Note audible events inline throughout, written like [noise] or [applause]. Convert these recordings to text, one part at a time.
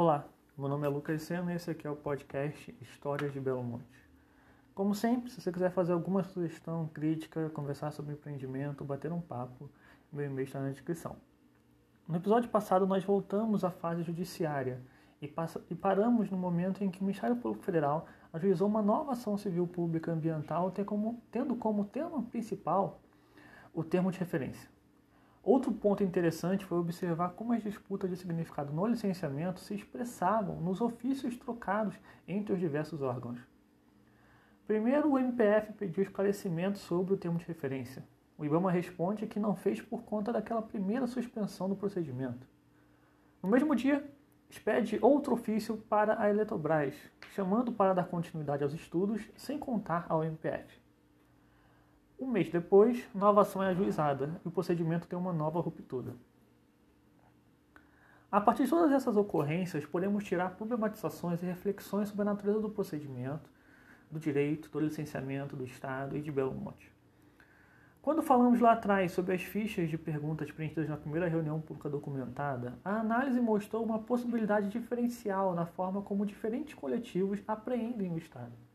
Olá, meu nome é Lucas Sena e esse aqui é o podcast Histórias de Belo Monte. Como sempre, se você quiser fazer alguma sugestão, crítica, conversar sobre empreendimento, bater um papo, meu e-mail está na descrição. No episódio passado, nós voltamos à fase judiciária e, passa, e paramos no momento em que o Ministério Público Federal ajuizou uma nova ação civil pública ambiental como, tendo como tema principal o termo de referência. Outro ponto interessante foi observar como as disputas de significado no licenciamento se expressavam nos ofícios trocados entre os diversos órgãos. Primeiro, o MPF pediu esclarecimento sobre o termo de referência. O IBAMA responde que não fez por conta daquela primeira suspensão do procedimento. No mesmo dia, expede outro ofício para a Eletrobras, chamando para dar continuidade aos estudos sem contar ao MPF. Um mês depois, nova ação é ajuizada e o procedimento tem uma nova ruptura. A partir de todas essas ocorrências, podemos tirar problematizações e reflexões sobre a natureza do procedimento, do direito, do licenciamento do Estado e de Belo Monte. Quando falamos lá atrás sobre as fichas de perguntas preenchidas na primeira reunião pública documentada, a análise mostrou uma possibilidade diferencial na forma como diferentes coletivos apreendem o Estado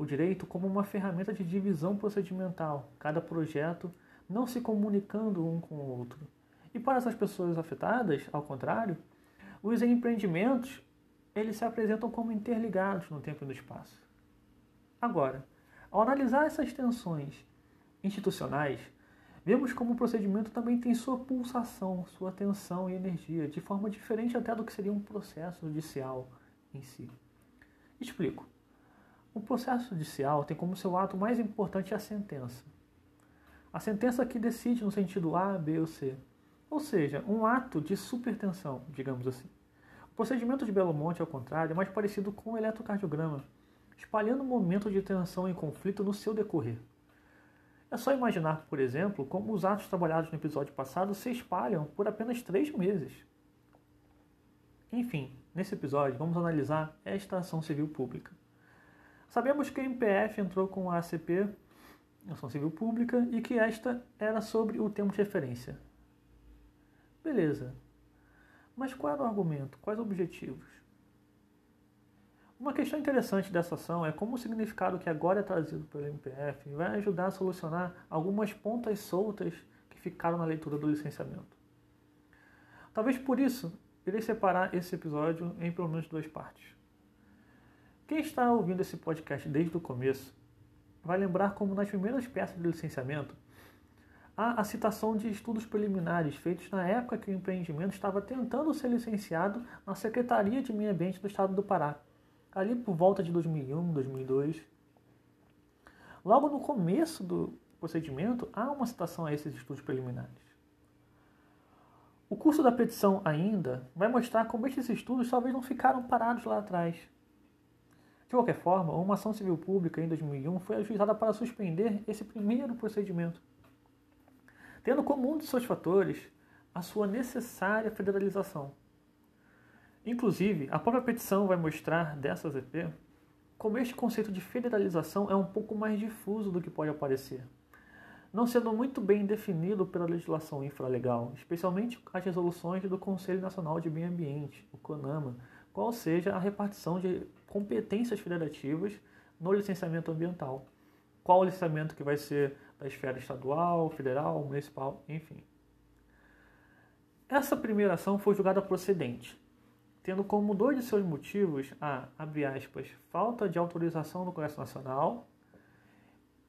o direito como uma ferramenta de divisão procedimental, cada projeto não se comunicando um com o outro. E para essas pessoas afetadas, ao contrário, os empreendimentos eles se apresentam como interligados no tempo e no espaço. Agora, ao analisar essas tensões institucionais, vemos como o procedimento também tem sua pulsação, sua tensão e energia, de forma diferente até do que seria um processo judicial em si. Explico. O processo judicial tem como seu ato mais importante a sentença. A sentença que decide no sentido A, B ou C. Ou seja, um ato de supertensão, digamos assim. O procedimento de Belo Monte, ao contrário, é mais parecido com o eletrocardiograma, espalhando momentos de tensão e conflito no seu decorrer. É só imaginar, por exemplo, como os atos trabalhados no episódio passado se espalham por apenas três meses. Enfim, nesse episódio vamos analisar esta ação civil pública. Sabemos que o MPF entrou com a ACP, Ação Civil Pública, e que esta era sobre o termo de referência. Beleza. Mas qual era o argumento? Quais objetivos? Uma questão interessante dessa ação é como o significado que agora é trazido pelo MPF vai ajudar a solucionar algumas pontas soltas que ficaram na leitura do licenciamento. Talvez por isso, irei separar esse episódio em pelo menos duas partes. Quem está ouvindo esse podcast desde o começo vai lembrar como nas primeiras peças de licenciamento há a citação de estudos preliminares feitos na época que o empreendimento estava tentando ser licenciado na Secretaria de Meio Ambiente do Estado do Pará, ali por volta de 2001, 2002. Logo no começo do procedimento, há uma citação a esses estudos preliminares. O curso da petição ainda vai mostrar como esses estudos talvez não ficaram parados lá atrás de qualquer forma, uma ação civil pública em 2001 foi ajuizada para suspender esse primeiro procedimento, tendo como um de seus fatores a sua necessária federalização. Inclusive, a própria petição vai mostrar dessa ZP como este conceito de federalização é um pouco mais difuso do que pode aparecer, não sendo muito bem definido pela legislação infralegal, especialmente as resoluções do Conselho Nacional de Meio Ambiente, o CONAMA, qual seja a repartição de competências federativas no licenciamento ambiental. Qual o licenciamento que vai ser da esfera estadual, federal, municipal, enfim. Essa primeira ação foi julgada procedente, tendo como dois de seus motivos a, abre aspas, falta de autorização do Congresso Nacional,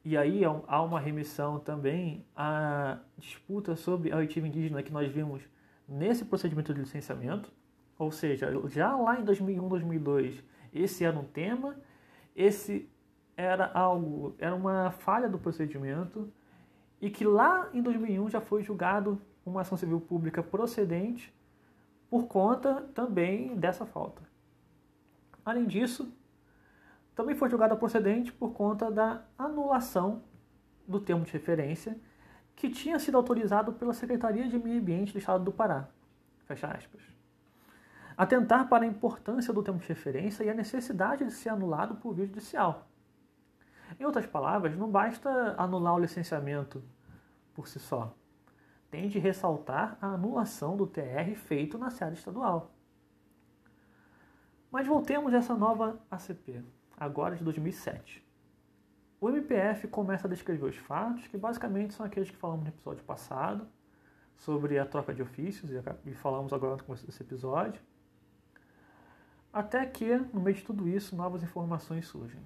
e aí há uma remissão também à disputa sobre a oitiva indígena que nós vimos nesse procedimento de licenciamento, ou seja, já lá em 2001, 2002, esse era um tema, esse era algo, era uma falha do procedimento e que lá em 2001 já foi julgado uma ação civil pública procedente por conta também dessa falta. Além disso, também foi julgada procedente por conta da anulação do termo de referência que tinha sido autorizado pela Secretaria de Meio Ambiente do Estado do Pará. Fecha aspas atentar para a importância do termo de referência e a necessidade de ser anulado por via judicial. Em outras palavras, não basta anular o licenciamento por si só. Tem de ressaltar a anulação do TR feito na sede estadual. Mas voltemos a essa nova ACP, agora de 2007. O MPF começa a descrever os fatos, que basicamente são aqueles que falamos no episódio passado, sobre a troca de ofícios, e falamos agora no começo desse episódio. Até que, no meio de tudo isso, novas informações surgem.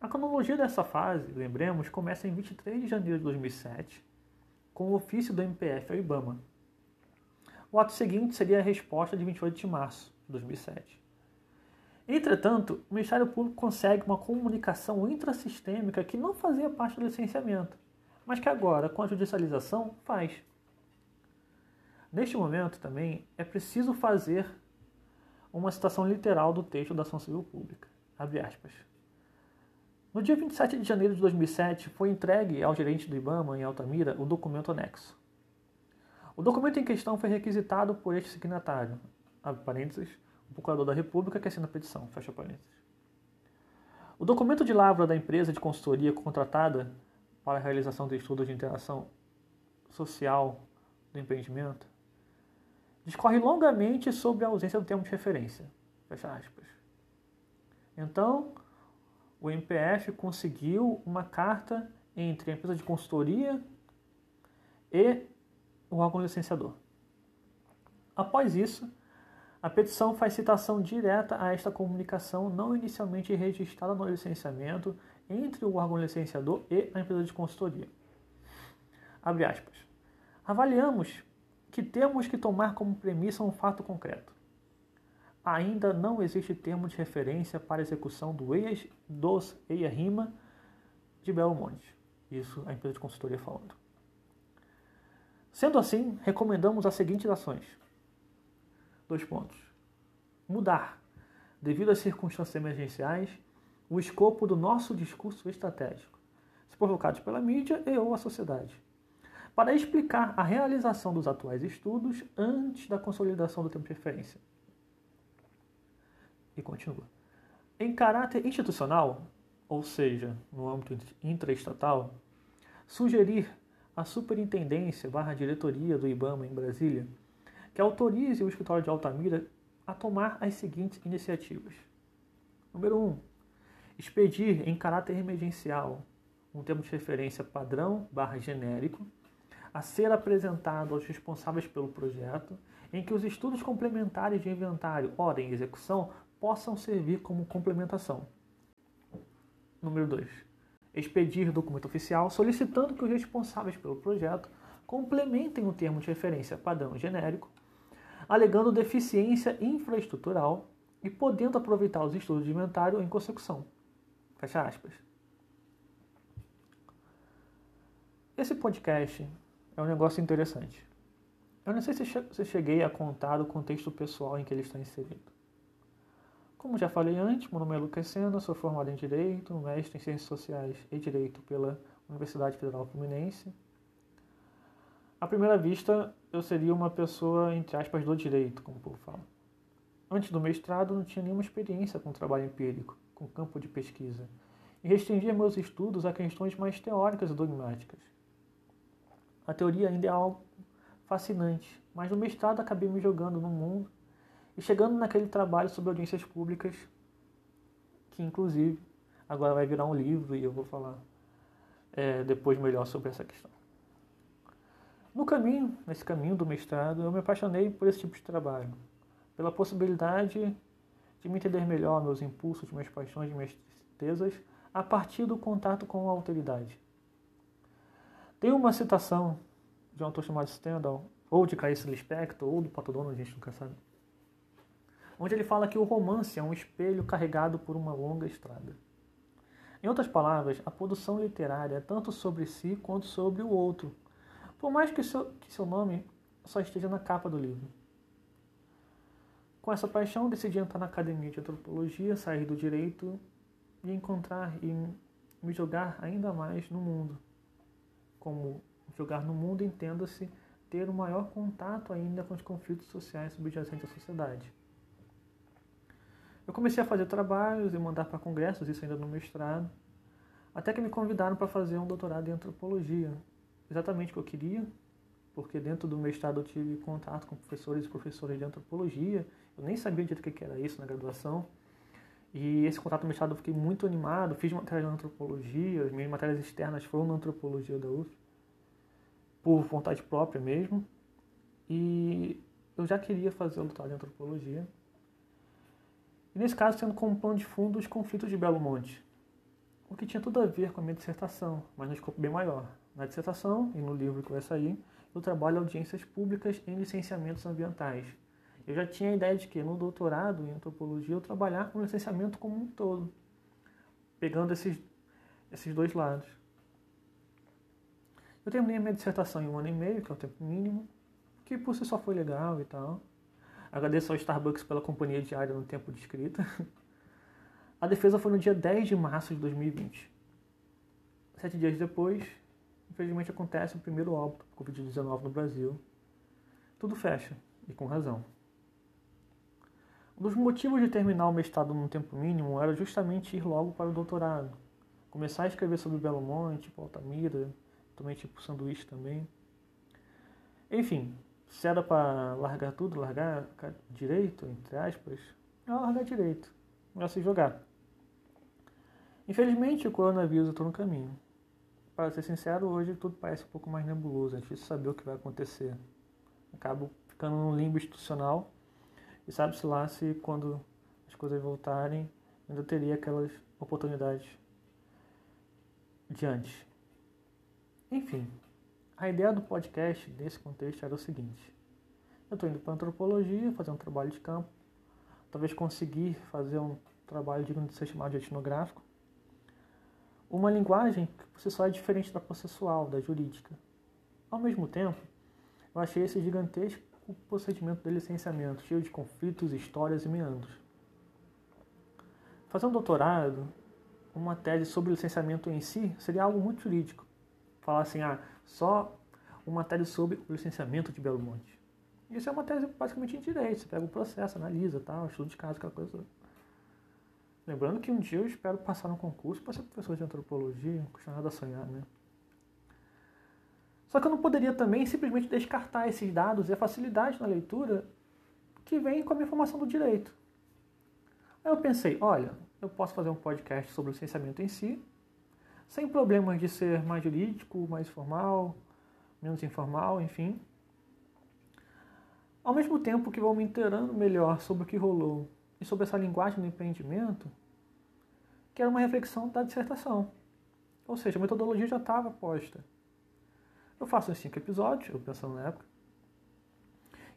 A cronologia dessa fase, lembremos, começa em 23 de janeiro de 2007, com o ofício do MPF ao IBAMA. O ato seguinte seria a resposta de 28 de março de 2007. Entretanto, o Ministério Público consegue uma comunicação intrasistêmica que não fazia parte do licenciamento, mas que agora, com a judicialização, faz. Neste momento, também, é preciso fazer uma citação literal do texto da ação civil pública. No dia 27 de janeiro de 2007, foi entregue ao gerente do IBAMA, em Altamira, o documento anexo. O documento em questão foi requisitado por este signatário, abre parênteses, o procurador da República que assina a petição, fecha parênteses. O documento de lavra da empresa de consultoria contratada para a realização de estudos de interação social do empreendimento discorre longamente sobre a ausência do termo de referência. Fecha aspas. Então, o MPF conseguiu uma carta entre a empresa de consultoria e o órgão licenciador. Após isso, a petição faz citação direta a esta comunicação não inicialmente registrada no licenciamento entre o órgão licenciador e a empresa de consultoria. Avaliamos que temos que tomar como premissa um fato concreto. Ainda não existe termo de referência para execução do EIA, dos EIA-RIMA de Belo Monte. Isso a empresa de consultoria falando. Sendo assim, recomendamos as seguintes ações. Dois pontos. Mudar, devido às circunstâncias emergenciais, o escopo do nosso discurso estratégico, se provocados pela mídia e ou a sociedade para explicar a realização dos atuais estudos antes da consolidação do tempo de referência. E continua. Em caráter institucional, ou seja, no âmbito intraestatal, sugerir à superintendência barra diretoria do IBAMA em Brasília que autorize o escritório de Altamira a tomar as seguintes iniciativas. Número 1. Um, expedir em caráter emergencial um termo de referência padrão barra genérico a ser apresentado aos responsáveis pelo projeto, em que os estudos complementares de inventário, ordem e execução possam servir como complementação. Número 2. Expedir documento oficial solicitando que os responsáveis pelo projeto complementem o termo de referência padrão genérico, alegando deficiência infraestrutural e podendo aproveitar os estudos de inventário em consecução. Fecha aspas. Esse podcast é um negócio interessante. Eu não sei se cheguei a contar o contexto pessoal em que ele está inserido. Como já falei antes, meu nome é Lucas Sena, sou formado em Direito, mestre em Ciências Sociais e Direito pela Universidade Federal Fluminense. À primeira vista, eu seria uma pessoa, entre aspas, do direito, como o povo fala. Antes do mestrado, não tinha nenhuma experiência com trabalho empírico, com campo de pesquisa, e restringia meus estudos a questões mais teóricas e dogmáticas. A teoria ainda é algo fascinante, mas no mestrado acabei me jogando no mundo e chegando naquele trabalho sobre audiências públicas, que inclusive agora vai virar um livro e eu vou falar é, depois melhor sobre essa questão. No caminho, nesse caminho do mestrado, eu me apaixonei por esse tipo de trabalho, pela possibilidade de me entender melhor meus impulsos, minhas paixões, minhas tristezas, a partir do contato com a autoridade. Tem uma citação de um autor chamado Stendhal, ou de Clarice Lispector, ou do Pato a gente nunca sabe, onde ele fala que o romance é um espelho carregado por uma longa estrada. Em outras palavras, a produção literária é tanto sobre si quanto sobre o outro, por mais que seu, que seu nome só esteja na capa do livro. Com essa paixão, decidi entrar na academia de antropologia, sair do direito e encontrar e me jogar ainda mais no mundo como jogar no mundo, entenda-se ter um maior contato ainda com os conflitos sociais subjacentes à sociedade. Eu comecei a fazer trabalhos e mandar para congressos, isso ainda no mestrado, até que me convidaram para fazer um doutorado em antropologia, exatamente o que eu queria, porque dentro do mestrado eu tive contato com professores e professoras de antropologia. Eu nem sabia direito o que era isso na graduação. E esse contato no mestrado eu fiquei muito animado, fiz matérias de antropologia, as minhas matérias externas foram na antropologia da UF, por vontade própria mesmo. E eu já queria fazer o doutorado em antropologia. E nesse caso, tendo como plano de fundo os conflitos de Belo Monte, o que tinha tudo a ver com a minha dissertação, mas no escopo bem maior. Na dissertação e no livro que vai sair, eu trabalho audiências públicas em licenciamentos ambientais. Eu já tinha a ideia de que no doutorado em antropologia eu trabalhar com licenciamento como um todo, pegando esses, esses dois lados. Eu terminei a minha dissertação em um ano e meio, que é o tempo mínimo, que por si só foi legal e tal. Agradeço ao Starbucks pela companhia diária no tempo de escrita. [laughs] A defesa foi no dia 10 de março de 2020. Sete dias depois, infelizmente acontece o primeiro óbito por Covid-19 no Brasil. Tudo fecha, e com razão. Um dos motivos de terminar o mestrado num tempo mínimo era justamente ir logo para o doutorado. Começar a escrever sobre Belo Monte, Altamira, também tipo sanduíche também. Enfim, se era para largar tudo, largar direito, entre aspas, não largar direito, melhor se jogar. Infelizmente, o coronavírus está no caminho. Para ser sincero, hoje tudo parece um pouco mais nebuloso, é difícil saber o que vai acontecer. Acabo ficando num limbo institucional e sabe-se lá se quando as coisas voltarem ainda teria aquelas oportunidades de antes. Enfim, a ideia do podcast nesse contexto era o seguinte: eu estou indo para antropologia, fazer um trabalho de campo, talvez conseguir fazer um trabalho digno de ser chamado de etnográfico, uma linguagem que por só é diferente da processual, da jurídica. Ao mesmo tempo, eu achei esse gigantesco procedimento de licenciamento, cheio de conflitos, histórias e meandros. Fazer um doutorado, uma tese sobre licenciamento em si, seria algo muito jurídico falar assim, ah, só uma tese sobre o licenciamento de Belo Monte. Isso é uma tese basicamente em direito, você pega o processo, analisa, tal, estudo de caso, aquela coisa. Lembrando que um dia eu espero passar no concurso para ser professor de antropologia, custa nada sonhar, né? Só que eu não poderia também simplesmente descartar esses dados e a facilidade na leitura que vem com a minha formação do direito. Aí eu pensei, olha, eu posso fazer um podcast sobre o licenciamento em si, sem problemas de ser mais jurídico, mais formal, menos informal, enfim. Ao mesmo tempo que vou me inteirando melhor sobre o que rolou e sobre essa linguagem do empreendimento, que era uma reflexão da dissertação. Ou seja, a metodologia já estava posta. Eu faço os cinco episódios, eu pensando na época,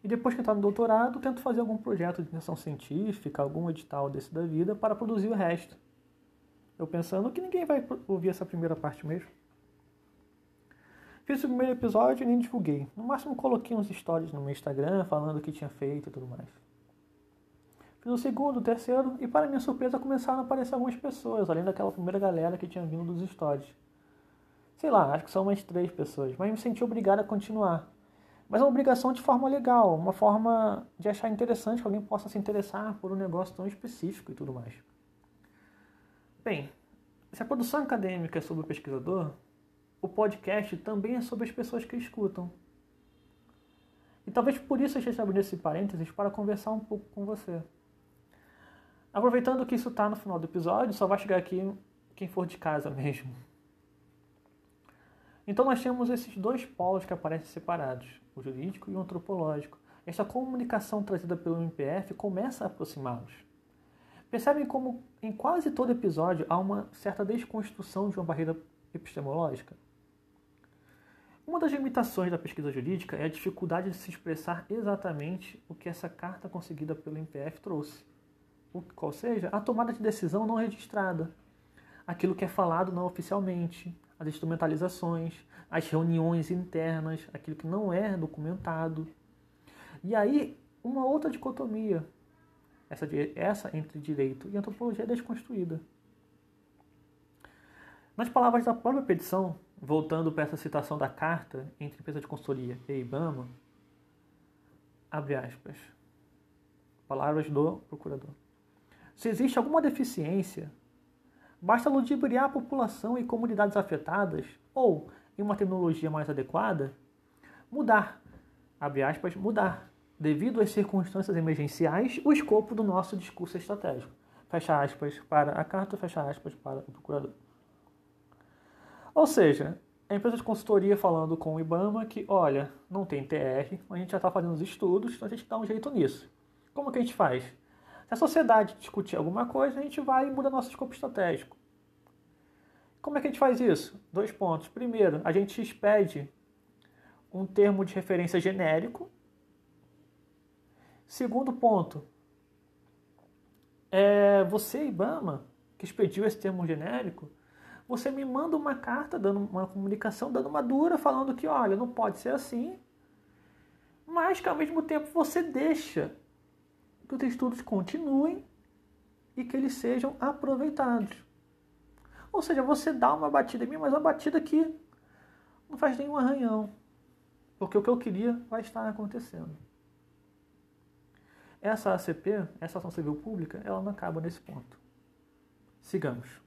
e depois que entrar no doutorado, tento fazer algum projeto de iniciação científica, algum edital desse da vida, para produzir o resto. Eu pensando que ninguém vai ouvir essa primeira parte mesmo. Fiz o primeiro episódio e nem divulguei. No máximo coloquei uns stories no meu Instagram falando o que tinha feito e tudo mais. Fiz o segundo, o terceiro e para minha surpresa começaram a aparecer algumas pessoas, além daquela primeira galera que tinha vindo dos stories. Sei lá, acho que são umas três pessoas, mas me senti obrigado a continuar. Mas é uma obrigação de forma legal, uma forma de achar interessante que alguém possa se interessar por um negócio tão específico e tudo mais. Bem, se a produção acadêmica é sobre o pesquisador, o podcast também é sobre as pessoas que escutam. E talvez por isso eu esteja abrindo esse parênteses para conversar um pouco com você. Aproveitando que isso está no final do episódio, só vai chegar aqui quem for de casa mesmo. Então nós temos esses dois polos que aparecem separados, o jurídico e o antropológico. Esta comunicação trazida pelo MPF começa a aproximá-los. Percebem como em quase todo episódio há uma certa desconstrução de uma barreira epistemológica? Uma das limitações da pesquisa jurídica é a dificuldade de se expressar exatamente o que essa carta conseguida pelo MPF trouxe, o qual seja a tomada de decisão não registrada, aquilo que é falado não oficialmente, as instrumentalizações, as reuniões internas, aquilo que não é documentado. E aí, uma outra dicotomia, essa, essa entre direito e antropologia é desconstruída. Nas palavras da própria petição, voltando para essa citação da carta entre empresa de consultoria e IBAMA, abre aspas, palavras do procurador. Se existe alguma deficiência, basta ludibriar a população e comunidades afetadas, ou, em uma terminologia mais adequada, mudar, abre aspas, mudar, devido às circunstâncias emergenciais, o escopo do nosso discurso estratégico. Fecha aspas para a carta, fecha aspas para o procurador. Ou seja, a empresa de consultoria falando com o IBAMA que, olha, não tem TR, a gente já está fazendo os estudos, então a gente dá um jeito nisso. Como que a gente faz? Se a sociedade discutir alguma coisa, a gente vai e muda nosso escopo estratégico. Como é que a gente faz isso? Dois pontos. Primeiro, a gente expede um termo de referência genérico. Segundo ponto, é você, IBAMA, que expediu esse termo genérico, você me manda uma carta, dando uma comunicação, dando uma dura, falando que, olha, não pode ser assim, mas que ao mesmo tempo você deixa que os estudos continuem e que eles sejam aproveitados. Ou seja, você dá uma batida em mim, mas uma batida que não faz nenhum arranhão. Porque o que eu queria vai estar acontecendo. Essa ACP, essa ação civil pública, ela não acaba nesse ponto. Sigamos.